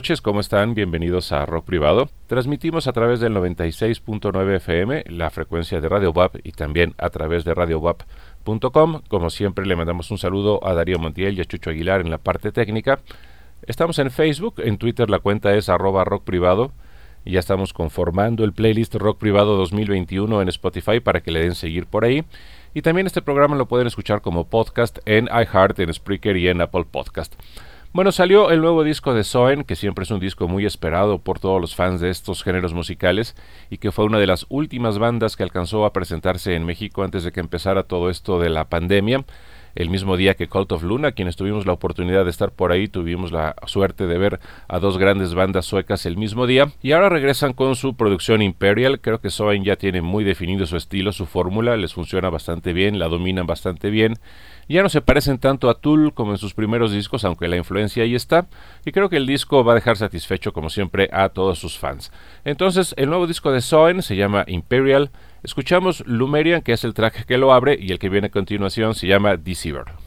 Noches, ¿cómo están? Bienvenidos a Rock Privado. Transmitimos a través del 96.9 FM, la frecuencia de Radio WAP y también a través de radiowap.com. Como siempre, le mandamos un saludo a Darío Montiel y a Chucho Aguilar en la parte técnica. Estamos en Facebook, en Twitter la cuenta es arroba rock privado. Y ya estamos conformando el playlist Rock Privado 2021 en Spotify para que le den seguir por ahí. Y también este programa lo pueden escuchar como podcast en iHeart, en Spreaker y en Apple Podcast. Bueno, salió el nuevo disco de Soen, que siempre es un disco muy esperado por todos los fans de estos géneros musicales y que fue una de las últimas bandas que alcanzó a presentarse en México antes de que empezara todo esto de la pandemia. El mismo día que Cult of Luna, quienes tuvimos la oportunidad de estar por ahí, tuvimos la suerte de ver a dos grandes bandas suecas el mismo día. Y ahora regresan con su producción Imperial. Creo que Soen ya tiene muy definido su estilo, su fórmula, les funciona bastante bien, la dominan bastante bien ya no se parecen tanto a Tool como en sus primeros discos, aunque la influencia ahí está, y creo que el disco va a dejar satisfecho como siempre a todos sus fans. Entonces, el nuevo disco de Soen se llama Imperial. Escuchamos Lumerian, que es el track que lo abre, y el que viene a continuación se llama Deceiver.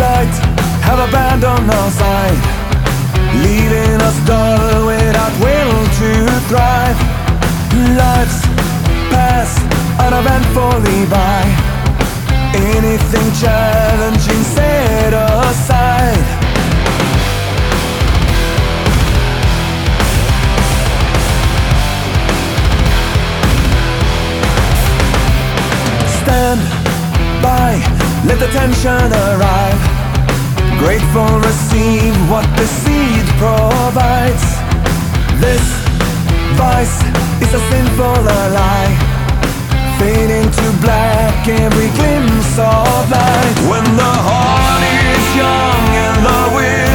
Light have abandoned our side, leaving us dull without will to thrive. Lives pass uneventfully by. Anything challenging set aside. Let the tension arrive. Grateful receive what the seed provides. This vice is a sinful lie. Fading to black every glimpse of light. When the heart is young and the will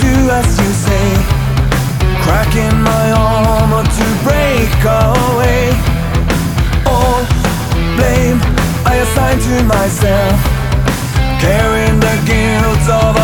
do as you say, cracking my armor to break away. All blame I assign to myself, carrying the guilt of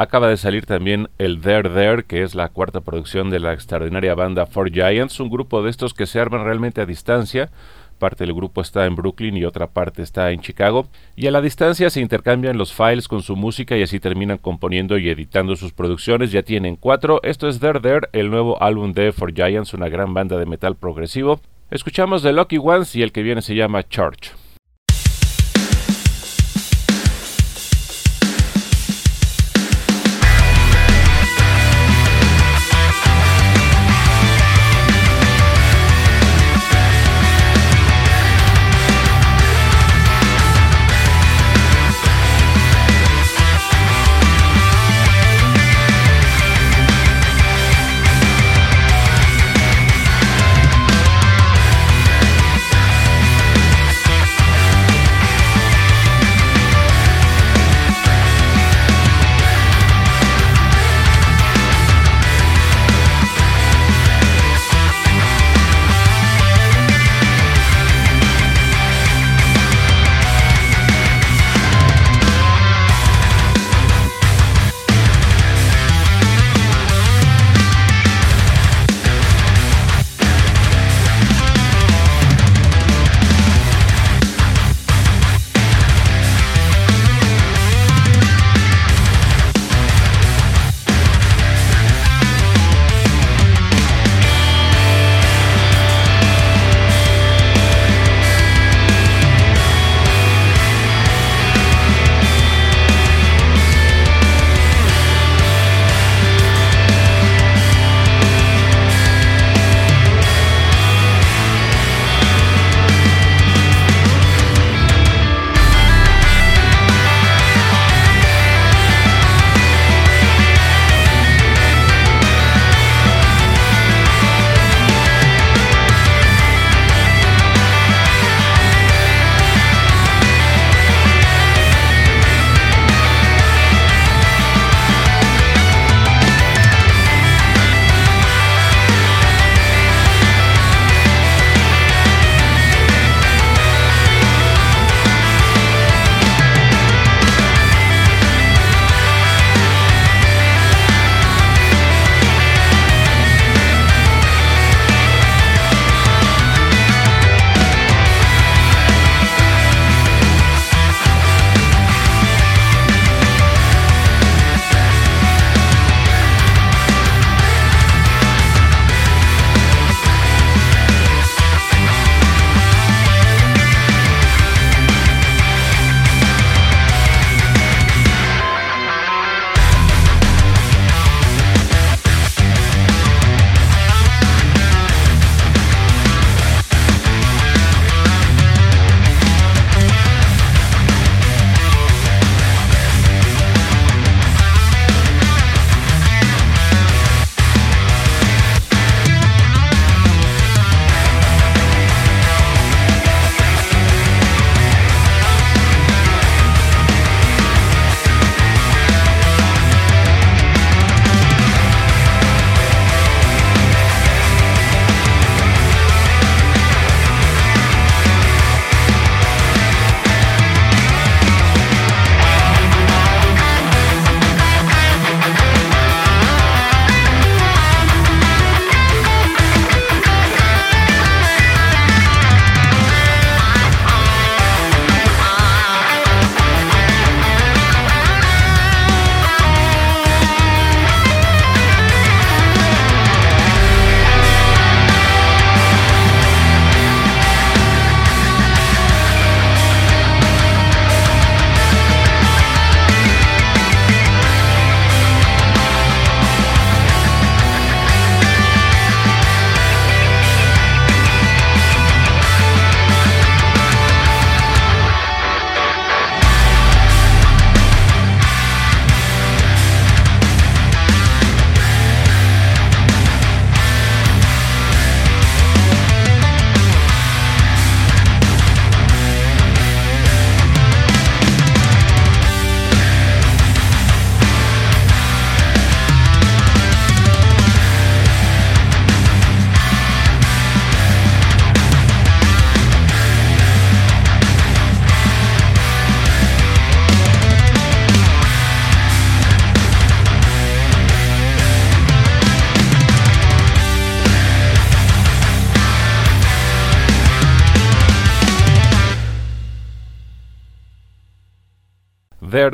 Acaba de salir también el There There, que es la cuarta producción de la extraordinaria banda Four Giants, un grupo de estos que se arman realmente a distancia, parte del grupo está en Brooklyn y otra parte está en Chicago, y a la distancia se intercambian los files con su música y así terminan componiendo y editando sus producciones. Ya tienen cuatro. Esto es There There, el nuevo álbum de For Giants, una gran banda de metal progresivo. Escuchamos The Lucky Ones y el que viene se llama Church.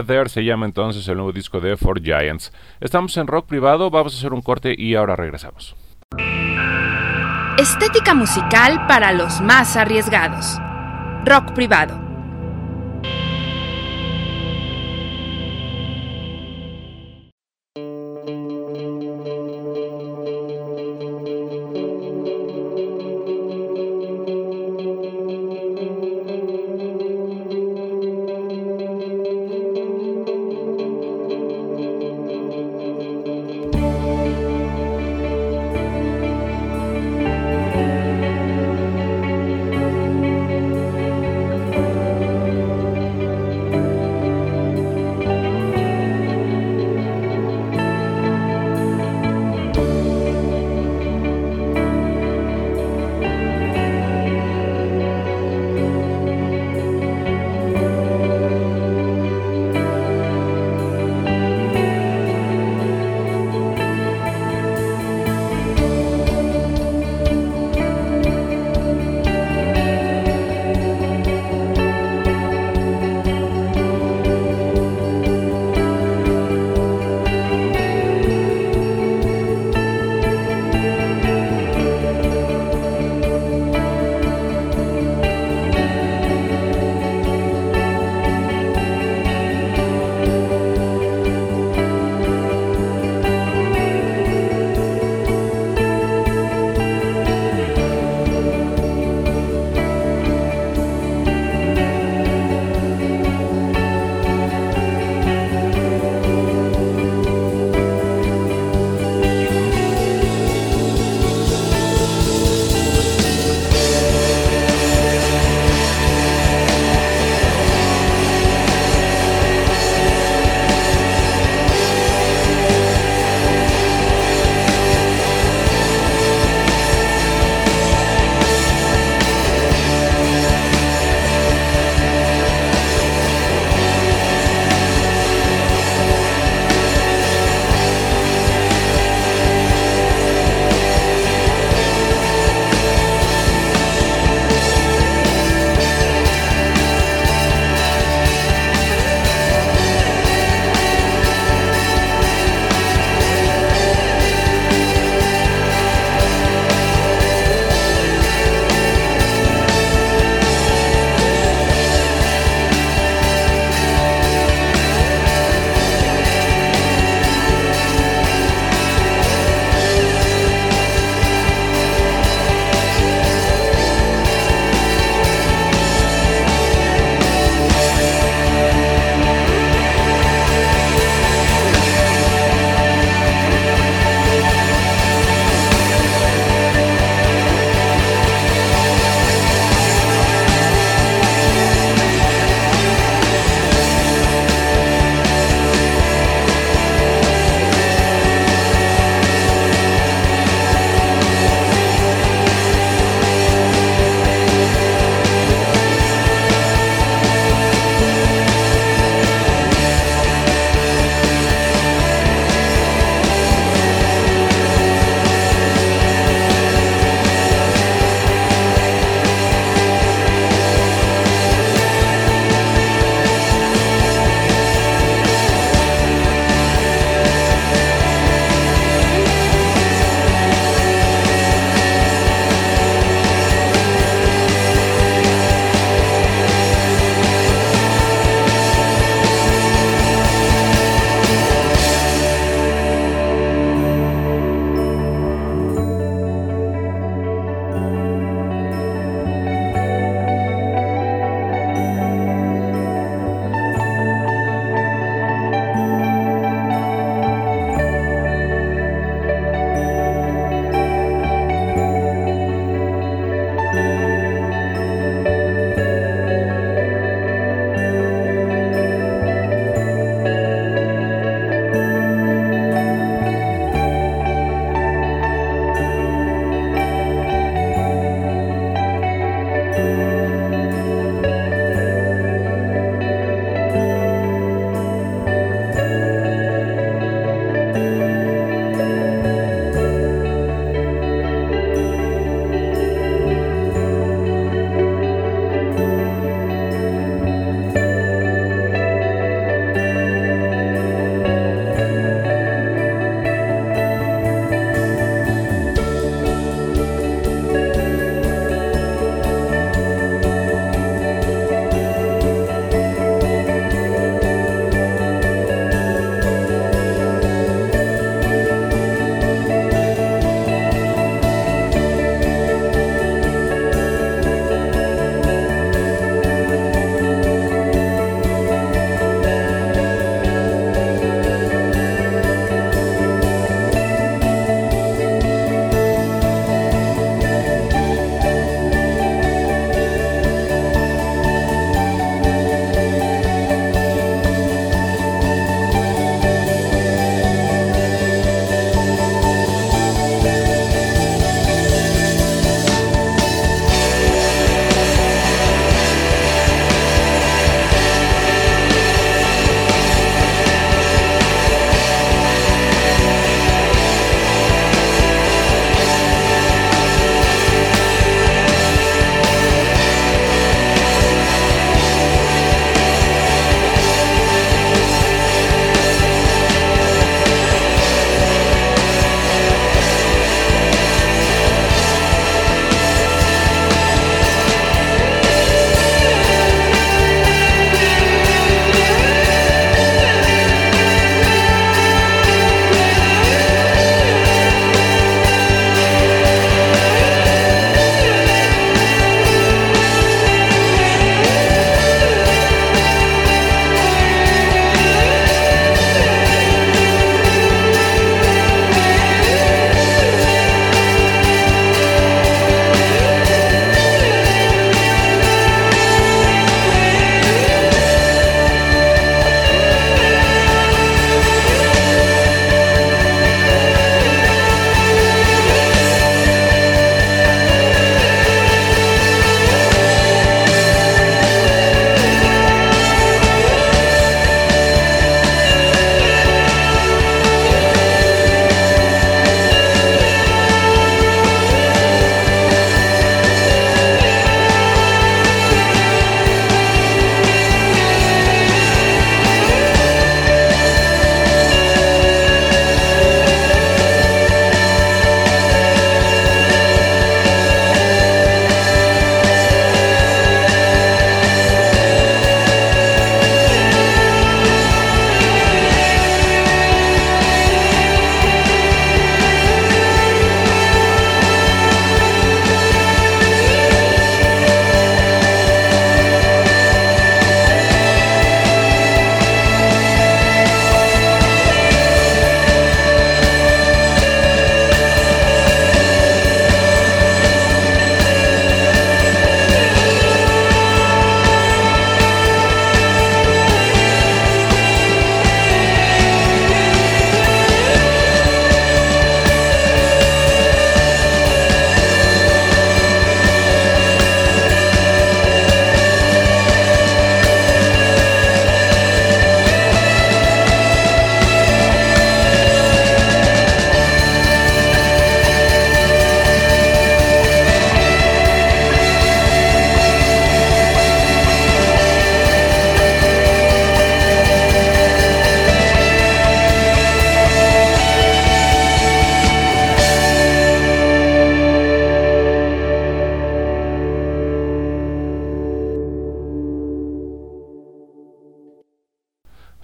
There se llama entonces el nuevo disco de Four Giants. Estamos en rock privado, vamos a hacer un corte y ahora regresamos. Estética musical para los más arriesgados. Rock privado.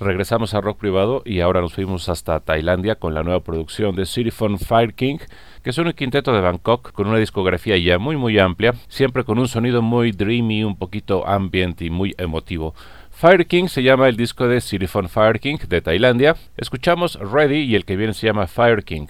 Regresamos a rock privado y ahora nos fuimos hasta Tailandia con la nueva producción de Cityphone Fire King, que es un quinteto de Bangkok con una discografía ya muy muy amplia, siempre con un sonido muy dreamy, un poquito ambient y muy emotivo. Fire King se llama el disco de Cityphone Fire King de Tailandia. Escuchamos Ready y el que viene se llama Fire King.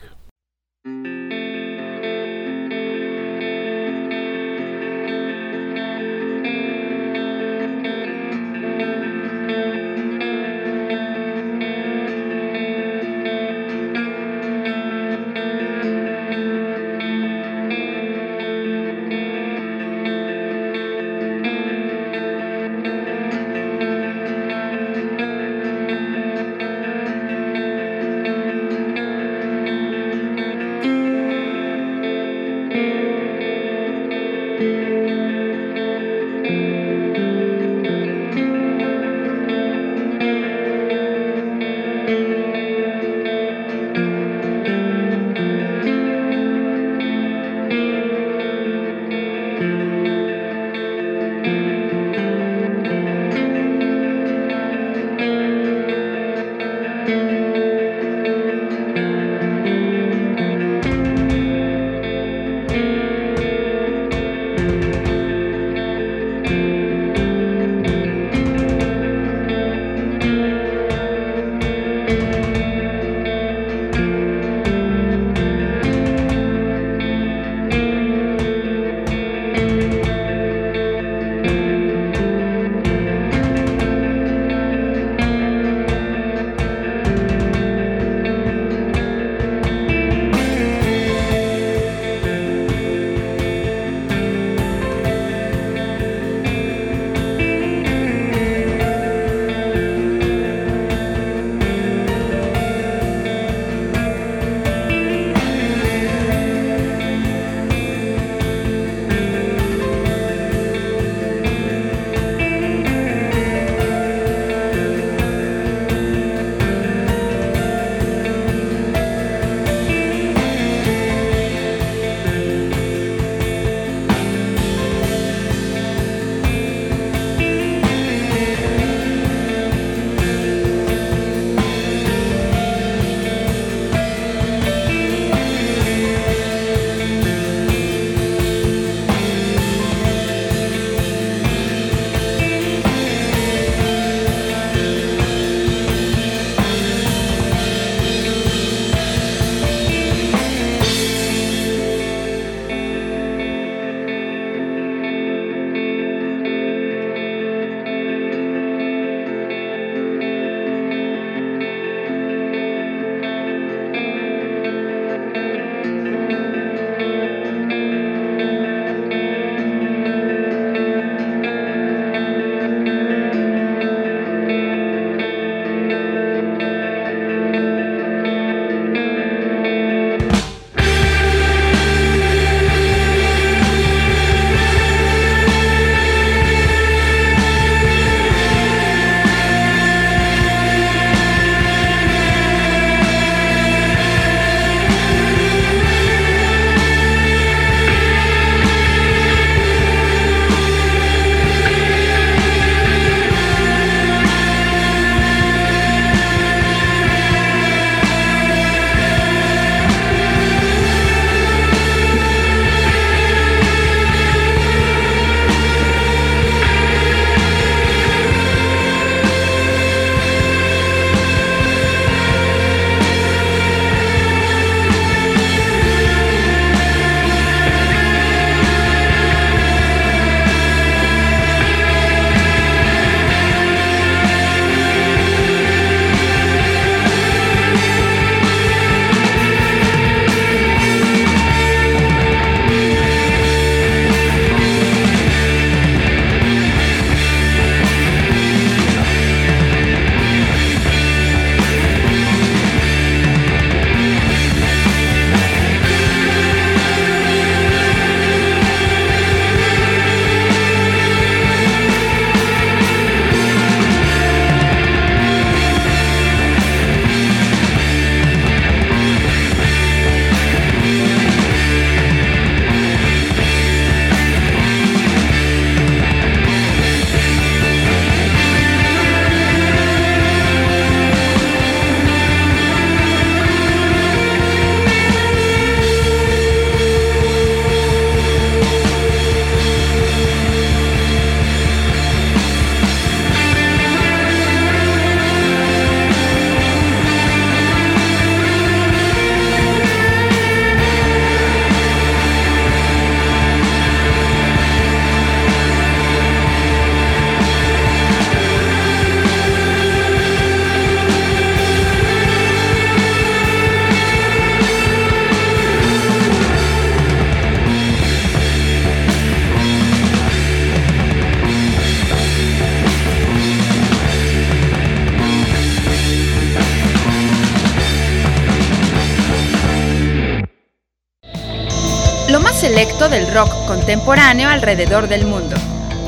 Contemporáneo alrededor del mundo.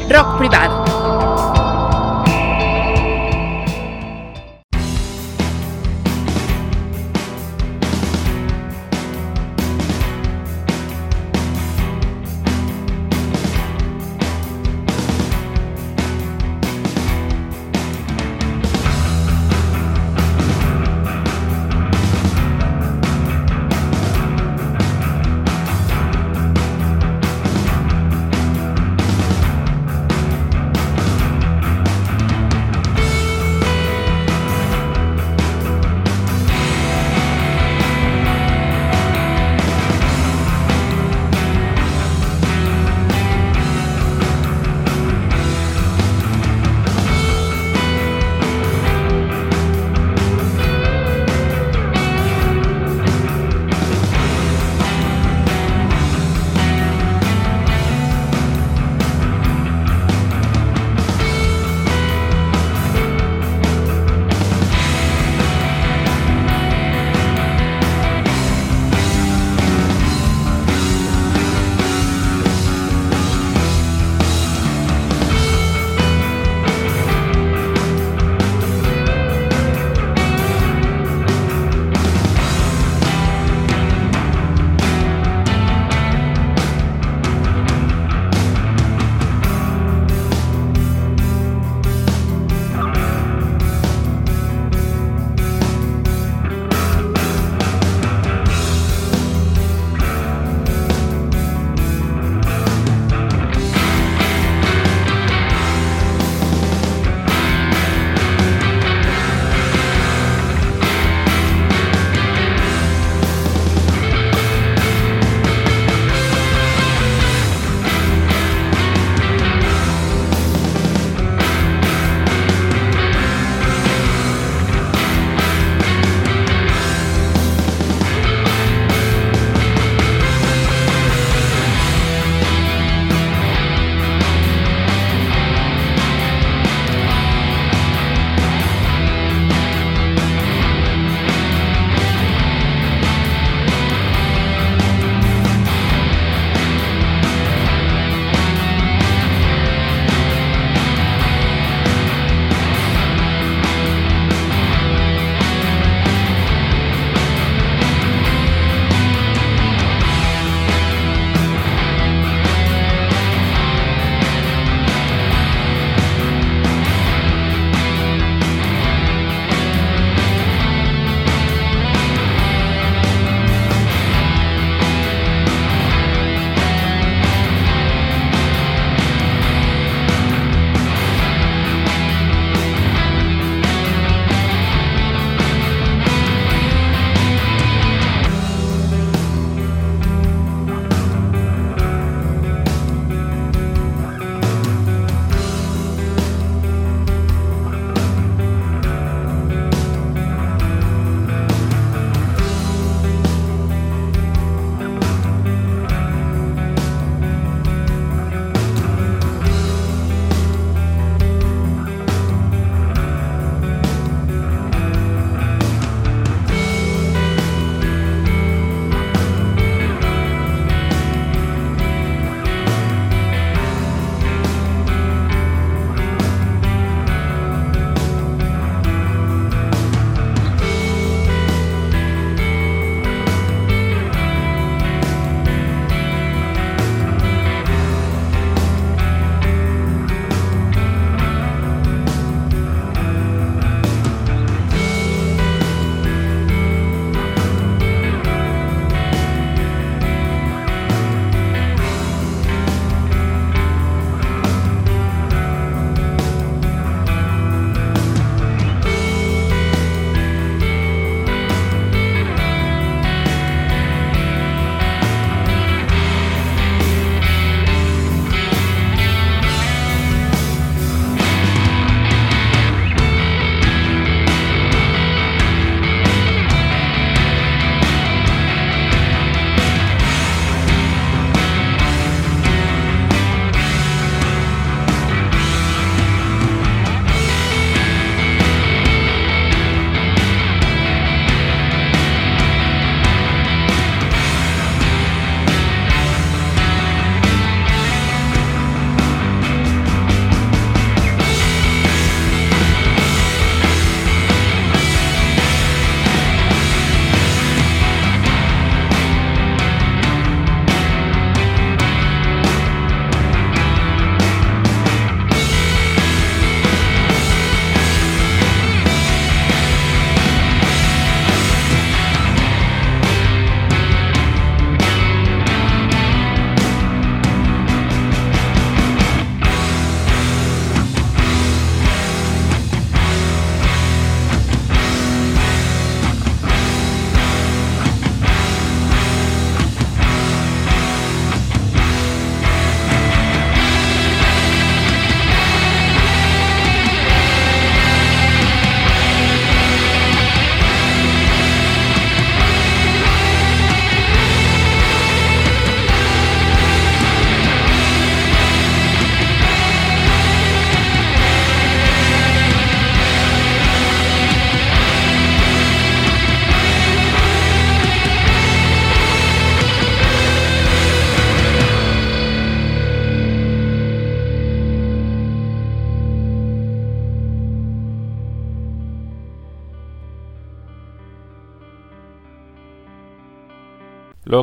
Rock privado.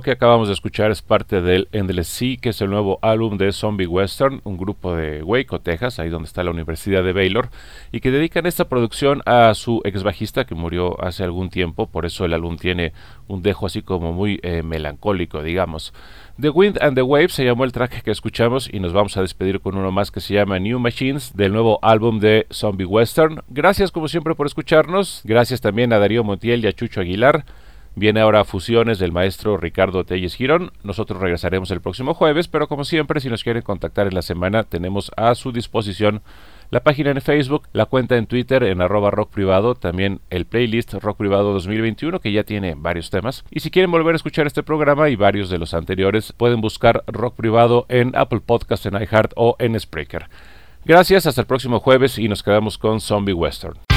Que acabamos de escuchar es parte del Endless Sea, que es el nuevo álbum de Zombie Western, un grupo de Waco, Texas, ahí donde está la Universidad de Baylor, y que dedican esta producción a su ex bajista que murió hace algún tiempo, por eso el álbum tiene un dejo así como muy eh, melancólico, digamos. The Wind and the Waves se llamó el track que escuchamos y nos vamos a despedir con uno más que se llama New Machines del nuevo álbum de Zombie Western. Gracias como siempre por escucharnos. Gracias también a Darío Montiel y a Chucho Aguilar. Viene ahora Fusiones del maestro Ricardo Telles Girón. Nosotros regresaremos el próximo jueves, pero como siempre, si nos quieren contactar en la semana, tenemos a su disposición la página en Facebook, la cuenta en Twitter en arroba rock privado, también el playlist Rock Privado 2021 que ya tiene varios temas. Y si quieren volver a escuchar este programa y varios de los anteriores, pueden buscar Rock Privado en Apple Podcast, en iHeart o en Spreaker. Gracias, hasta el próximo jueves y nos quedamos con Zombie Western.